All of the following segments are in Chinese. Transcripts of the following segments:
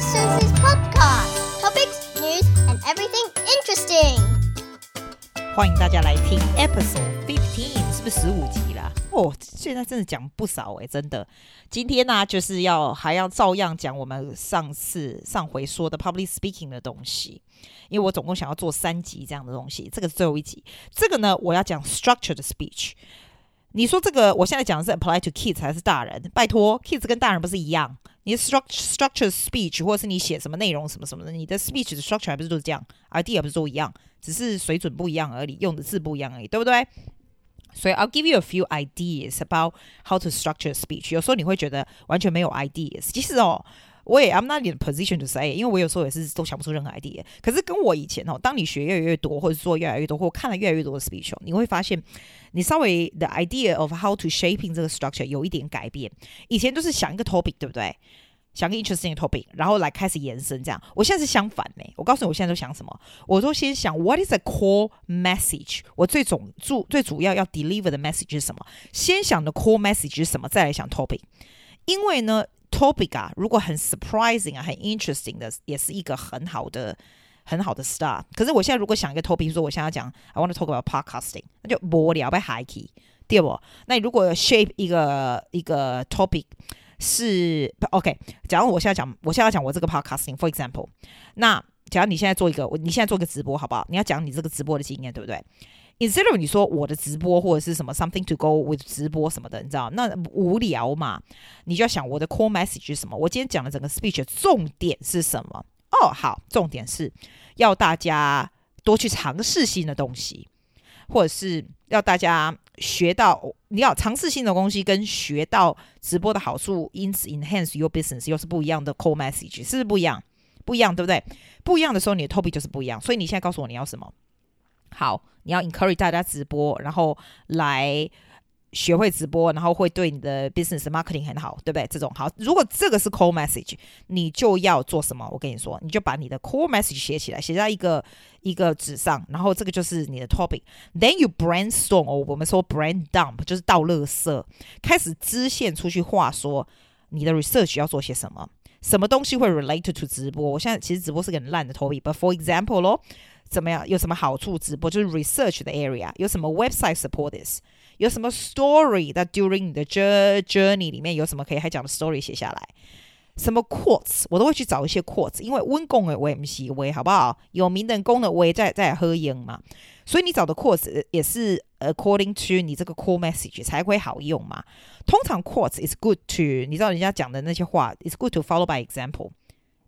Sister Susie's podcast. Topics, news, and everything interesting. 欢迎大家来听 Episode Fifteen，是不是十五集啦？哦，现在真的讲不少诶，真的。今天呢、啊，就是要还要照样讲我们上次上回说的 Public Speaking 的东西，因为我总共想要做三集这样的东西，这个是最后一集。这个呢，我要讲 Structured Speech。你说这个，我现在讲的是 apply to kids 还是大人？拜托，kids 跟大人不是一样？你的 structure structure speech，或者是你写什么内容什么什么的，你的 speech 的 structure 还不是都是这样？idea 不是都一样，只是水准不一样而已，用的字不一样而已，对不对？所以 I'll give you a few ideas about how to structure speech。有时候你会觉得完全没有 ideas，其实哦。我也 I'm not in a position to say，因为我有时候也是都想不出任何 idea。可是跟我以前哦，当你学越来越多，或者做越来越多，或看了越来越多的 speech，你会发现你稍微 the idea of how to shaping 这个 structure 有一点改变。以前都是想一个 topic，对不对？想个 interesting topic，然后来开始延伸这样。我现在是相反呢。我告诉你，我现在都想什么？我都先想 What is a core message？我最总主最主要要 deliver 的 message 是什么？先想的 core message 是什么？再来想 topic。因为呢。Topic 啊，如果很 surprising 啊，很 interesting 的，也是一个很好的、很好的 start。可是我现在如果想一个 topic，比如说我现在要讲 I want to talk about podcasting，那就无聊，被 high key，对不？那如果 shape 一个一个 topic 是 OK，假如我现在讲，我现在要讲我这个 podcasting，for example，那假如你现在做一个，你现在做一个直播，好不好？你要讲你这个直播的经验，对不对？Instead of 你说我的直播或者是什么 something to go with 直播什么的，你知道那无聊嘛？你就要想我的 core message 是什么？我今天讲的整个 speech 的重点是什么？哦，好，重点是要大家多去尝试新的东西，或者是要大家学到你要尝试新的东西跟学到直播的好处，因此 enhance your business 又是不一样的 core message，是不是不一样？不一样，对不对？不一样的时候，你的 topic 就是不一样。所以你现在告诉我你要什么？好，你要 encourage 大家直播，然后来学会直播，然后会对你的 business marketing 很好，对不对？这种好，如果这个是 core message，你就要做什么？我跟你说，你就把你的 core message 写起来，写在一个一个纸上，然后这个就是你的 topic。Then you brainstorm，哦，我们说 brain dump 就是倒垃圾，开始支线出去话说你的 research 要做些什么，什么东西会 relate to 直播？我现在其实直播是个很烂的 topic，but for example 咯。怎么样？有什么好处？直播就是 research 的 area，有什么 website support this？有什么 story that during 你的 journey 里面有什么可以还讲的 story 写下来？什么 quotes 我都会去找一些 quotes，因为温公的我也不喜欢，好不好？有名的公的我也在在喝赢嘛，所以你找的 quotes 也是 according to 你这个 core message 才会好用嘛。通常 quotes is good to 你知道人家讲的那些话，is good to follow by example。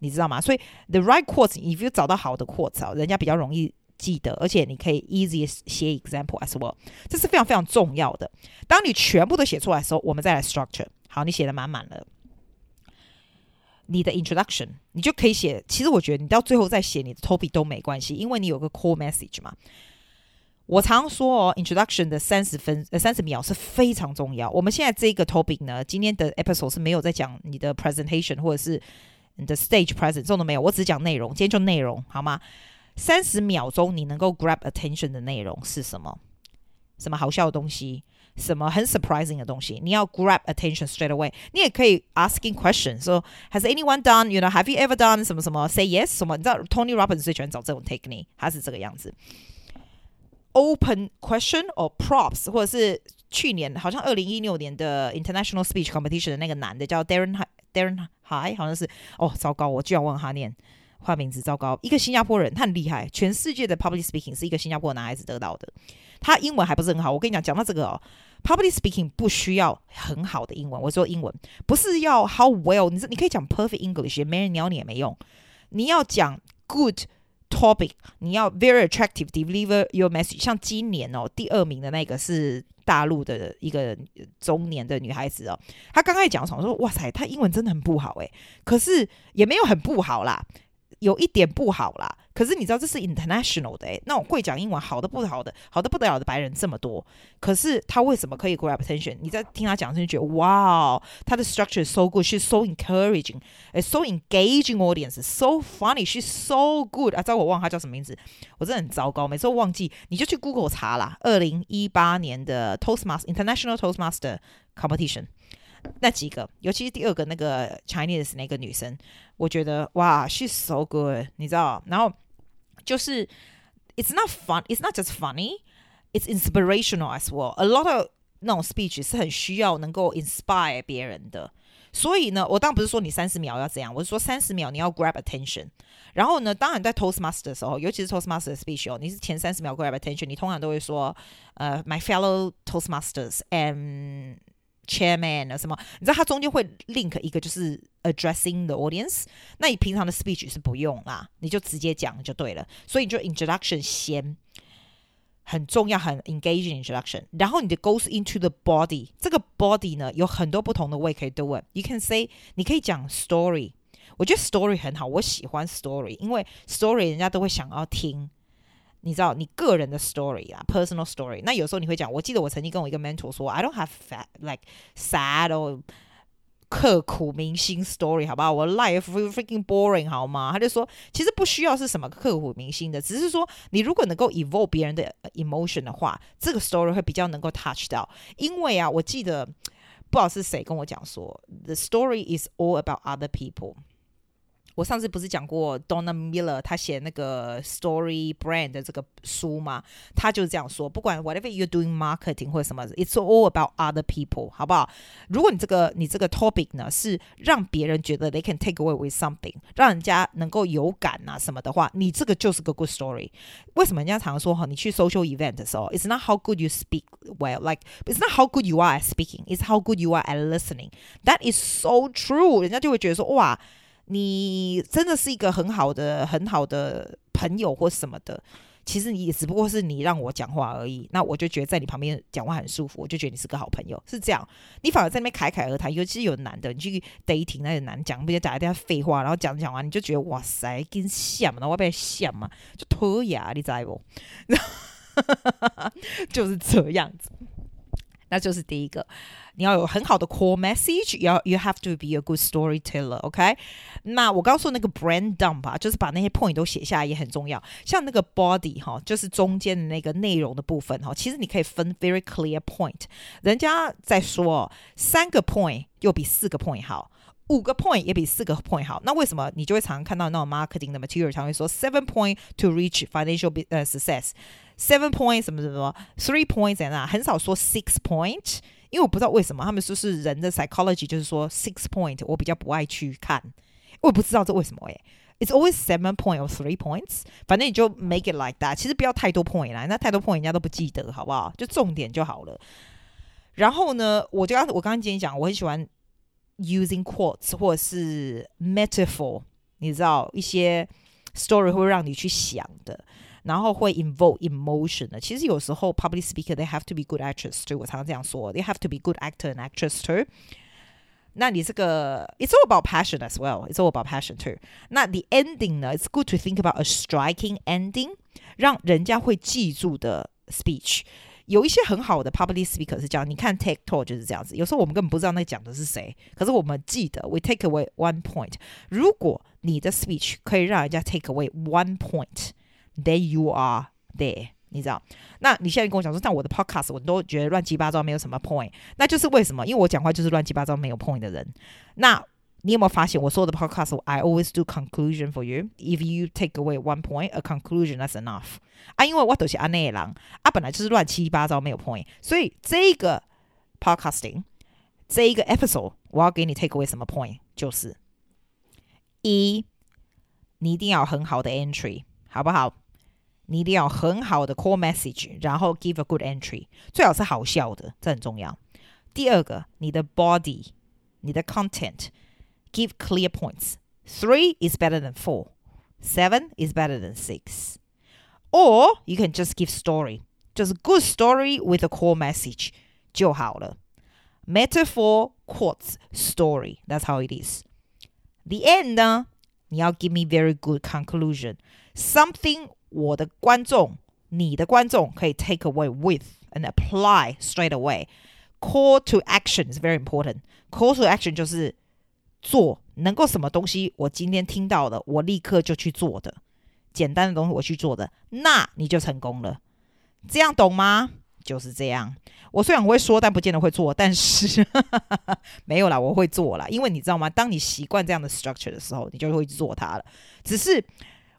你知道吗？所以 the right quotes，if you 找到好的 quotes 啊，人家比较容易记得，而且你可以 easy 写 example as well，这是非常非常重要的。当你全部都写出来的时候，我们再来 structure。好，你写的满满了，你的 introduction 你就可以写。其实我觉得你到最后再写你的 topic 都没关系，因为你有个 core message 嘛。我常说哦，introduction 的三十分呃三十秒是非常重要。我们现在这个 topic 呢，今天的 episode 是没有在讲你的 presentation 或者是。你的 stage presence 这种都没有，我只讲内容。今天就内容好吗？三十秒钟你能够 grab attention 的内容是什么？什么好笑的东西？什么很 surprising 的东西？你要 grab attention straight away。你也可以 asking questions，说、so, Has anyone done？You know，Have you ever done 什么什么？Say yes 什么？你知道 Tony Robbins 最喜欢找这种 technique，他是这个样子。Open question or props，或者是去年好像二零一六年的 International Speech Competition 的那个男的叫 Darren。 Darren Hi 好像是哦，糟糕，我居然问他念换名字，糟糕，一个新加坡人，他很厉害，全世界的 public speaking 是一个新加坡男孩子得到的，他英文还不是很好。我跟你讲，讲到这个哦，public speaking 不需要很好的英文，我说英文不是要 how well，你你可以讲 perfect English，没人鸟你也没用，你要讲 good topic，你要 very attractive deliver your message，像今年哦，第二名的那个是。大陆的一个中年的女孩子哦，她刚开始讲的时候说：“哇塞，她英文真的很不好诶。”可是也没有很不好啦。有一点不好啦，可是你知道这是 international 的诶，那种会讲英文好的不好的好的不得了的白人这么多，可是他为什么可以 grab attention？你在听他讲的时候就觉得哇，他的 structure so good，she's so encouraging，so engaging audience，so funny，she's so good 啊！知道我忘了他叫什么名字，我真的很糟糕，每次都忘记，你就去 Google 查啦。二零一八年的 Toastmaster International Toastmaster Competition。那几个，尤其是第二个那个 Chinese 那个女生，我觉得哇，she's so good，你知道？然后就是，it's not fun，it's not just funny，it's inspirational as well。A lot of 那种 speech 是很需要能够 inspire 别人的。所以呢，我当然不是说你三十秒要这样，我是说三十秒你要 grab attention。然后呢，当然在 Toastmaster 的时候，尤其是 Toastmaster speech 哦，你是前三十秒 grab attention，你通常都会说，呃，my fellow Toastmasters and chairman 啊什么，你知道它中间会 link 一个就是 addressing the audience，那你平常的 speech 是不用啦，你就直接讲就对了。所以你就 introduction 先。很重要，很 engaging introduction，然后你的 goes into the body，这个 body 呢有很多不同的 way 可以 do it。You can say，你可以讲 story，我觉得 story 很好，我喜欢 story，因为 story 人家都会想要听， 你知道你个人的 story 啊，personal story。那有时候你会讲，我记得我曾经跟我一个 mentor 说，I don't have fat like sad or 刻苦铭心 story 好不好？我 life freaking boring 好吗？他就说，其实不需要是什么刻苦铭心的，只是说你如果能够 evoke 别人的 emotion 的话，这个 story 会比较能够 touch 到。因为啊，我记得不知道是谁跟我讲说，the story is all about other people。我上次不是讲过 Donna Miller 他写那个 Story Brand 的这个书吗？他就是这样说，不管 whatever you're doing marketing 或者什么，it's all about other people，好不好？如果你这个你这个 topic 呢是让别人觉得 they can take away with something，让人家能够有感啊什么的话，你这个就是个 good story。为什么人家常说哈，你去 social event 的时候，it's not how good you speak well，like it's not how good you are at speaking，it's how good you are at listening。That is so true，人家就会觉得说哇。 你真的是一个很好的、很好的朋友或什么的，其实你只不过是你让我讲话而已。那我就觉得在你旁边讲话很舒服，我就觉得你是个好朋友，是这样。你反而在那边侃侃而谈，尤其是有男的，你去 dating 那些男讲，不就讲一堆废话，然后讲讲完你就觉得哇塞，跟像嘛，我被像嘛，就脱牙，你知不？就是这样子。那就是第一个，你要有很好的 core message，要 you have to be a good storyteller，OK？、那我刚说那个 brain dump 啊，就是把那些 point 都写下来也很重要。像那个 body 哈，就是中间的那个内容的部分哈，其实你可以分 very clear point。人家在说三个 point 又比四个 point 好，五个 point 也比四个 point 好。那为什么你就会常常看到那种 marketing 的 material，常会说 seven point to reach financial 呃 success。Seven point 什么什么什么，three points and 啊，很少说 six point，因为我不知道为什么他们说是人的 psychology，就是说 six point，我比较不爱去看，我也不知道这为什么诶。It's always seven point or three points，反正你就 make it like that。其实不要太多 point 啦，那太多 point 人家都不记得，好不好？就重点就好了。然后呢，我就刚我刚刚今天讲，我很喜欢 using quotes 或者是 metaphor，你知道一些 story 会让你去想的。然后会 invoke emotion 的，其实有时候 public speaker they have to be good actors too。我常常这样说，they have to be good actor and actress too。那你这个 it's all about passion as well. It's all about passion too。那 the ending 呢？It's good to think about a striking ending，让人家会记住的 speech。 有一些很好的 public speaker 是这样，你看 take talk 就是这样子。有时候我们根本不知道那讲的是谁，可是我们记得 we take away one point。如果你的 speech 可以让人家 take away one point。There you are there，你知道？那你现在跟我讲说，像我的 podcast，我都觉得乱七八糟，没有什么 point。那就是为什么？因为我讲话就是乱七八糟，没有 point 的人。那你有没有发现，我说的 podcast，I always do conclusion for you. If you take away one point, a conclusion that's enough。啊，因为我都是安内郎啊，本来就是乱七八糟，没有 point。所以这个 podcasting，这一个 episode，我要给你 take away 什么 point？就是一，你一定要很好的 entry，好不好？你一定要很好的 core message，然后 give a good entry，最好是好笑的，这很重要。第二个，你的 body，你的 content，give clear points。Three is better than four. Seven is better than six. Or you can just give story，就是 good story with a core message 就好了。Metaphor, quotes, story. That's how it is. The end 呢，你要 give me very good conclusion. Something 我的观众，你的观众可以 take away with and apply straight away. Call to action is very important. Call to action 就是 做能够什么东西，我今天听到的，我立刻就去做的，简单的东西我去做的，那你就成功了。这样懂吗？就是这样。我虽然会说，但不见得会做。但是 没有啦，我会做啦。因为你知道吗？当你习惯这样的 structure 的时候，你就会做它了。只是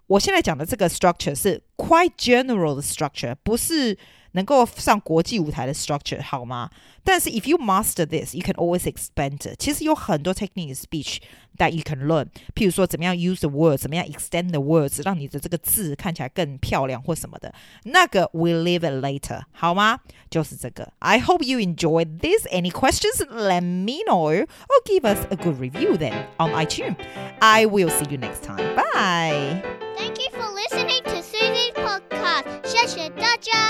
我现在讲的这个 structure 是 quite general 的 structure，不是。能够上国际舞台的 structure 好吗？但是 if you master this, you can always expand it。其实有很多 technique speech that you can learn。譬如说，怎么样 use the words，怎么样 extend the words，让你的这个字看起来更漂亮或什么的。那个 we'll leave it later，好吗？就是这个。I hope you enjoyed this. Any questions? Let me know or give us a good review then on iTunes. I will see you next time. Bye. Thank you for listening to Susie's podcast. 谢谢大家，See you next